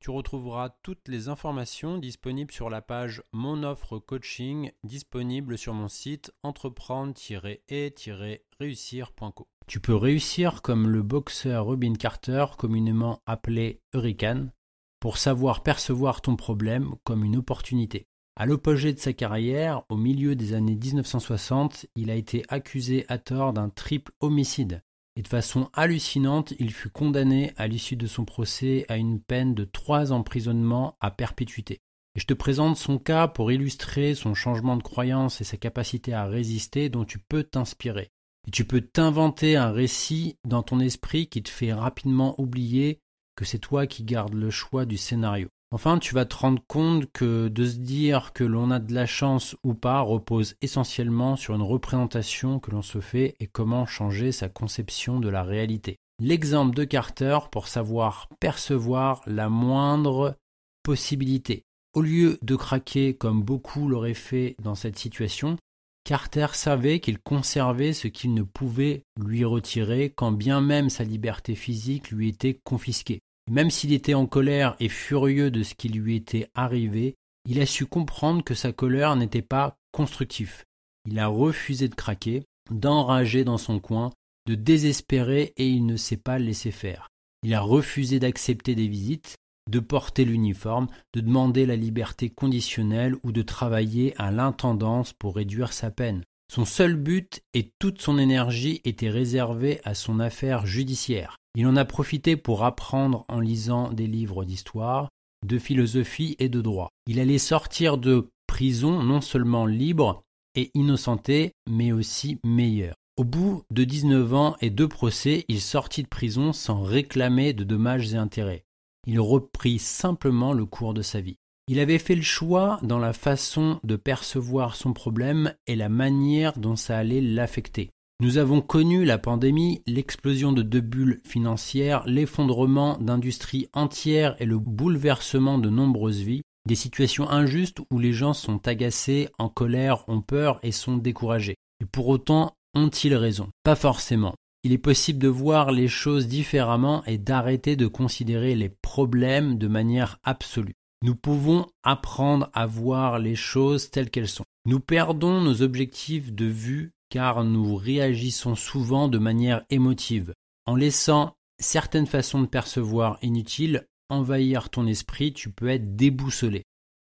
Tu retrouveras toutes les informations disponibles sur la page Mon offre coaching disponible sur mon site entreprendre-et-réussir.co. Tu peux réussir comme le boxeur Robin Carter, communément appelé Hurricane, pour savoir percevoir ton problème comme une opportunité. À l'opposé de sa carrière, au milieu des années 1960, il a été accusé à tort d'un triple homicide. Et de façon hallucinante, il fut condamné à l'issue de son procès à une peine de trois emprisonnements à perpétuité. Et je te présente son cas pour illustrer son changement de croyance et sa capacité à résister dont tu peux t'inspirer. Et tu peux t'inventer un récit dans ton esprit qui te fait rapidement oublier que c'est toi qui gardes le choix du scénario. Enfin, tu vas te rendre compte que de se dire que l'on a de la chance ou pas repose essentiellement sur une représentation que l'on se fait et comment changer sa conception de la réalité. L'exemple de Carter pour savoir percevoir la moindre possibilité. Au lieu de craquer comme beaucoup l'auraient fait dans cette situation, Carter savait qu'il conservait ce qu'il ne pouvait lui retirer quand bien même sa liberté physique lui était confisquée. Même s'il était en colère et furieux de ce qui lui était arrivé, il a su comprendre que sa colère n'était pas constructive. Il a refusé de craquer, d'enrager dans son coin, de désespérer et il ne s'est pas laissé faire. Il a refusé d'accepter des visites, de porter l'uniforme, de demander la liberté conditionnelle ou de travailler à l'intendance pour réduire sa peine. Son seul but et toute son énergie étaient réservés à son affaire judiciaire. Il en a profité pour apprendre en lisant des livres d'histoire, de philosophie et de droit. Il allait sortir de prison non seulement libre et innocenté, mais aussi meilleur. Au bout de 19 ans et deux procès, il sortit de prison sans réclamer de dommages et intérêts il reprit simplement le cours de sa vie. Il avait fait le choix dans la façon de percevoir son problème et la manière dont ça allait l'affecter. Nous avons connu la pandémie, l'explosion de deux bulles financières, l'effondrement d'industries entières et le bouleversement de nombreuses vies, des situations injustes où les gens sont agacés, en colère, ont peur et sont découragés. Et pour autant, ont-ils raison? Pas forcément il est possible de voir les choses différemment et d'arrêter de considérer les problèmes de manière absolue. Nous pouvons apprendre à voir les choses telles qu'elles sont. Nous perdons nos objectifs de vue car nous réagissons souvent de manière émotive. En laissant certaines façons de percevoir inutiles envahir ton esprit, tu peux être déboussolé.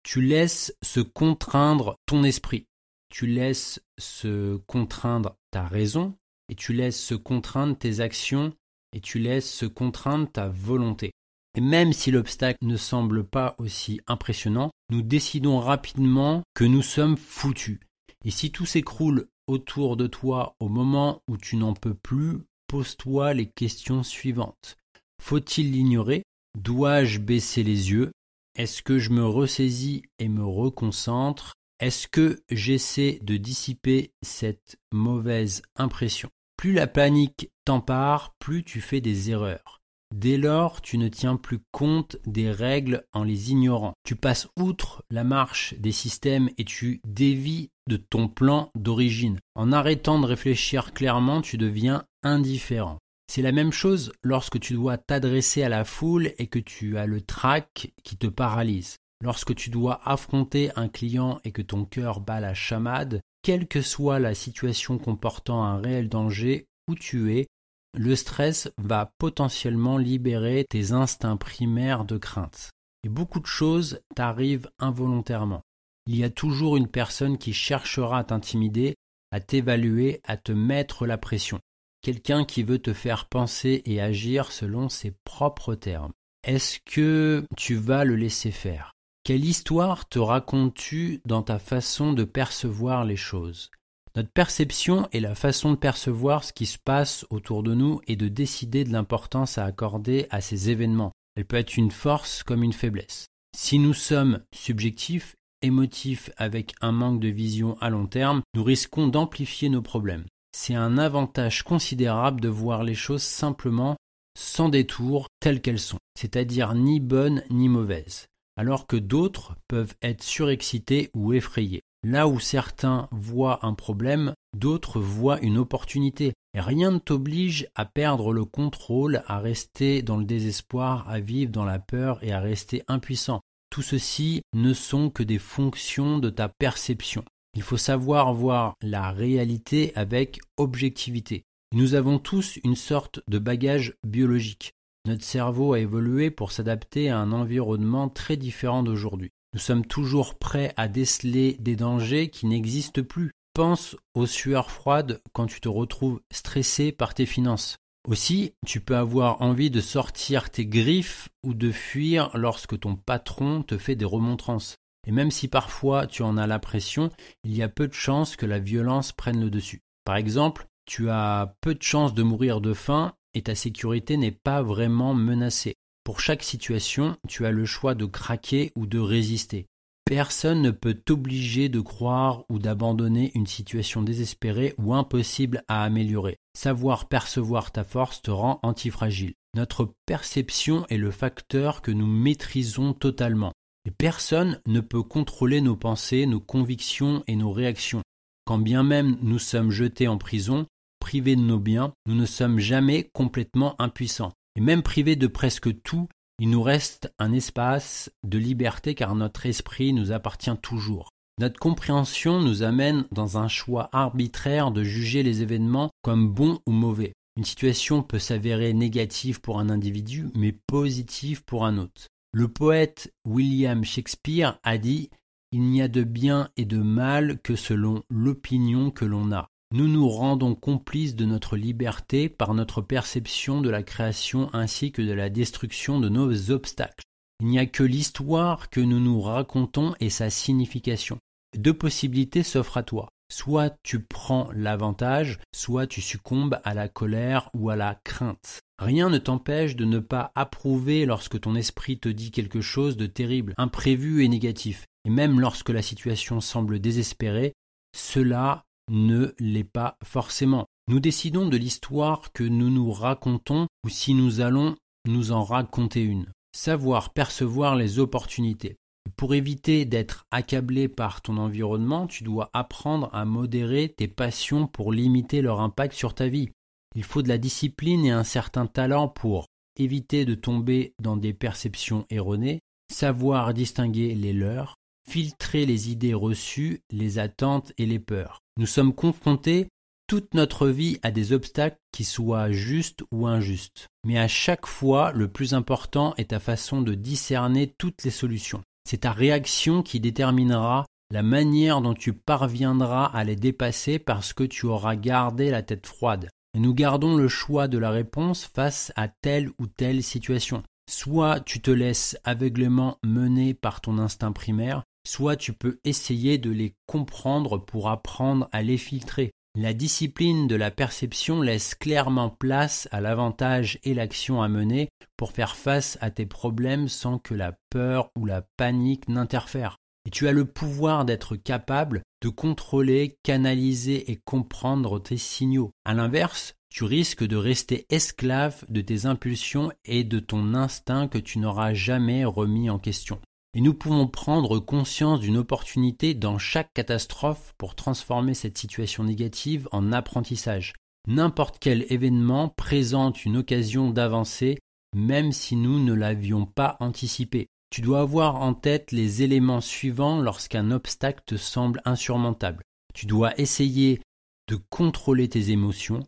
Tu laisses se contraindre ton esprit. Tu laisses se contraindre ta raison, et tu laisses se contraindre tes actions et tu laisses se contraindre ta volonté. Et même si l'obstacle ne semble pas aussi impressionnant, nous décidons rapidement que nous sommes foutus. Et si tout s'écroule autour de toi au moment où tu n'en peux plus, pose-toi les questions suivantes. Faut-il l'ignorer? Dois-je baisser les yeux? Est-ce que je me ressaisis et me reconcentre? Est-ce que j'essaie de dissiper cette mauvaise impression? Plus la panique t'empare, plus tu fais des erreurs. Dès lors, tu ne tiens plus compte des règles en les ignorant. Tu passes outre la marche des systèmes et tu dévis de ton plan d'origine. En arrêtant de réfléchir clairement, tu deviens indifférent. C'est la même chose lorsque tu dois t'adresser à la foule et que tu as le trac qui te paralyse. Lorsque tu dois affronter un client et que ton cœur bat la chamade, quelle que soit la situation comportant un réel danger où tu es, le stress va potentiellement libérer tes instincts primaires de crainte. Et beaucoup de choses t'arrivent involontairement. Il y a toujours une personne qui cherchera à t'intimider, à t'évaluer, à te mettre la pression. Quelqu'un qui veut te faire penser et agir selon ses propres termes. Est-ce que tu vas le laisser faire? Quelle histoire te racontes-tu dans ta façon de percevoir les choses? Notre perception est la façon de percevoir ce qui se passe autour de nous et de décider de l'importance à accorder à ces événements. Elle peut être une force comme une faiblesse. Si nous sommes subjectifs, émotifs avec un manque de vision à long terme, nous risquons d'amplifier nos problèmes. C'est un avantage considérable de voir les choses simplement sans détour telles qu'elles sont, c'est-à-dire ni bonnes ni mauvaises, alors que d'autres peuvent être surexcités ou effrayés. Là où certains voient un problème, d'autres voient une opportunité. Rien ne t'oblige à perdre le contrôle, à rester dans le désespoir, à vivre dans la peur et à rester impuissant. Tout ceci ne sont que des fonctions de ta perception. Il faut savoir voir la réalité avec objectivité. Nous avons tous une sorte de bagage biologique. Notre cerveau a évolué pour s'adapter à un environnement très différent d'aujourd'hui. Nous sommes toujours prêts à déceler des dangers qui n'existent plus. Pense aux sueurs froides quand tu te retrouves stressé par tes finances. Aussi, tu peux avoir envie de sortir tes griffes ou de fuir lorsque ton patron te fait des remontrances. Et même si parfois tu en as la pression, il y a peu de chances que la violence prenne le dessus. Par exemple, tu as peu de chances de mourir de faim et ta sécurité n'est pas vraiment menacée. Pour chaque situation, tu as le choix de craquer ou de résister. Personne ne peut t'obliger de croire ou d'abandonner une situation désespérée ou impossible à améliorer. Savoir percevoir ta force te rend antifragile. Notre perception est le facteur que nous maîtrisons totalement. Et personne ne peut contrôler nos pensées, nos convictions et nos réactions. Quand bien même nous sommes jetés en prison, privés de nos biens, nous ne sommes jamais complètement impuissants. Et même privés de presque tout, il nous reste un espace de liberté car notre esprit nous appartient toujours. Notre compréhension nous amène dans un choix arbitraire de juger les événements comme bons ou mauvais. Une situation peut s'avérer négative pour un individu, mais positive pour un autre. Le poète William Shakespeare a dit Il n'y a de bien et de mal que selon l'opinion que l'on a. Nous nous rendons complices de notre liberté par notre perception de la création ainsi que de la destruction de nos obstacles. Il n'y a que l'histoire que nous nous racontons et sa signification. Deux possibilités s'offrent à toi. Soit tu prends l'avantage, soit tu succombes à la colère ou à la crainte. Rien ne t'empêche de ne pas approuver lorsque ton esprit te dit quelque chose de terrible, imprévu et négatif. Et même lorsque la situation semble désespérée, cela ne l'est pas forcément. Nous décidons de l'histoire que nous nous racontons ou si nous allons nous en raconter une. Savoir percevoir les opportunités. Pour éviter d'être accablé par ton environnement, tu dois apprendre à modérer tes passions pour limiter leur impact sur ta vie. Il faut de la discipline et un certain talent pour éviter de tomber dans des perceptions erronées, savoir distinguer les leurs, filtrer les idées reçues, les attentes et les peurs. Nous sommes confrontés toute notre vie à des obstacles qui soient justes ou injustes. Mais à chaque fois, le plus important est ta façon de discerner toutes les solutions. C'est ta réaction qui déterminera la manière dont tu parviendras à les dépasser parce que tu auras gardé la tête froide. Et nous gardons le choix de la réponse face à telle ou telle situation. Soit tu te laisses aveuglément mener par ton instinct primaire, soit tu peux essayer de les comprendre pour apprendre à les filtrer. La discipline de la perception laisse clairement place à l'avantage et l'action à mener pour faire face à tes problèmes sans que la peur ou la panique n'interfèrent. Et tu as le pouvoir d'être capable de contrôler, canaliser et comprendre tes signaux. À l'inverse, tu risques de rester esclave de tes impulsions et de ton instinct que tu n'auras jamais remis en question et nous pouvons prendre conscience d'une opportunité dans chaque catastrophe pour transformer cette situation négative en apprentissage. N'importe quel événement présente une occasion d'avancer, même si nous ne l'avions pas anticipé. Tu dois avoir en tête les éléments suivants lorsqu'un obstacle te semble insurmontable. Tu dois essayer de contrôler tes émotions,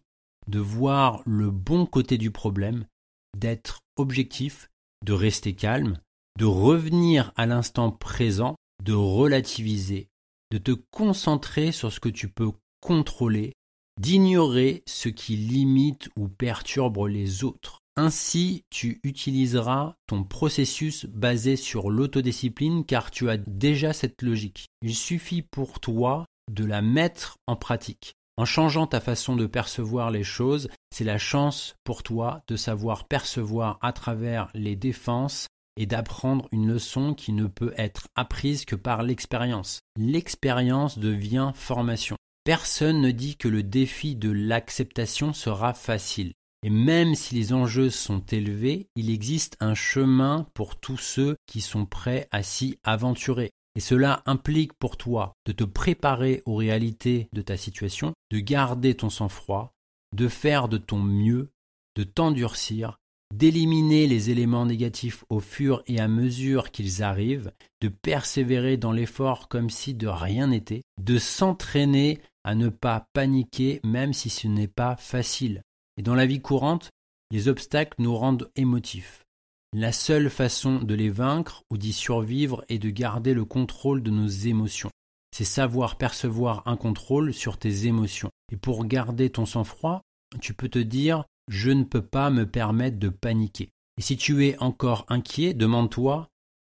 de voir le bon côté du problème, d'être objectif, de rester calme, de revenir à l'instant présent, de relativiser, de te concentrer sur ce que tu peux contrôler, d'ignorer ce qui limite ou perturbe les autres. Ainsi, tu utiliseras ton processus basé sur l'autodiscipline car tu as déjà cette logique. Il suffit pour toi de la mettre en pratique. En changeant ta façon de percevoir les choses, c'est la chance pour toi de savoir percevoir à travers les défenses et d'apprendre une leçon qui ne peut être apprise que par l'expérience. L'expérience devient formation. Personne ne dit que le défi de l'acceptation sera facile. Et même si les enjeux sont élevés, il existe un chemin pour tous ceux qui sont prêts à s'y aventurer. Et cela implique pour toi de te préparer aux réalités de ta situation, de garder ton sang-froid, de faire de ton mieux, de t'endurcir, d'éliminer les éléments négatifs au fur et à mesure qu'ils arrivent, de persévérer dans l'effort comme si de rien n'était, de s'entraîner à ne pas paniquer même si ce n'est pas facile. Et dans la vie courante, les obstacles nous rendent émotifs. La seule façon de les vaincre ou d'y survivre est de garder le contrôle de nos émotions. C'est savoir percevoir un contrôle sur tes émotions. Et pour garder ton sang-froid, tu peux te dire je ne peux pas me permettre de paniquer. Et si tu es encore inquiet, demande-toi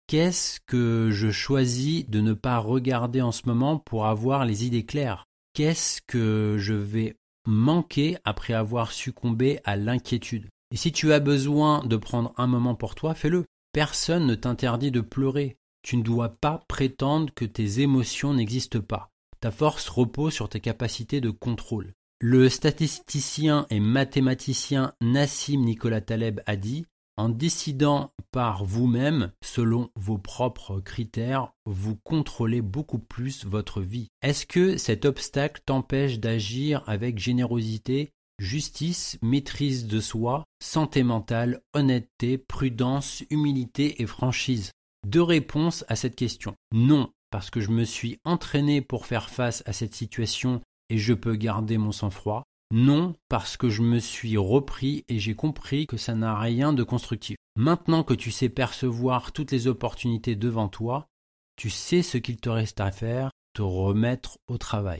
qu'est-ce que je choisis de ne pas regarder en ce moment pour avoir les idées claires? Qu'est-ce que je vais manquer après avoir succombé à l'inquiétude? Et si tu as besoin de prendre un moment pour toi, fais-le. Personne ne t'interdit de pleurer. Tu ne dois pas prétendre que tes émotions n'existent pas. Ta force repose sur tes capacités de contrôle. Le statisticien et mathématicien Nassim Nicolas Taleb a dit En décidant par vous-même, selon vos propres critères, vous contrôlez beaucoup plus votre vie. Est-ce que cet obstacle t'empêche d'agir avec générosité Justice, maîtrise de soi, santé mentale, honnêteté, prudence, humilité et franchise? Deux réponses à cette question. Non, parce que je me suis entraîné pour faire face à cette situation et je peux garder mon sang-froid. Non, parce que je me suis repris et j'ai compris que ça n'a rien de constructif. Maintenant que tu sais percevoir toutes les opportunités devant toi, tu sais ce qu'il te reste à faire, te remettre au travail.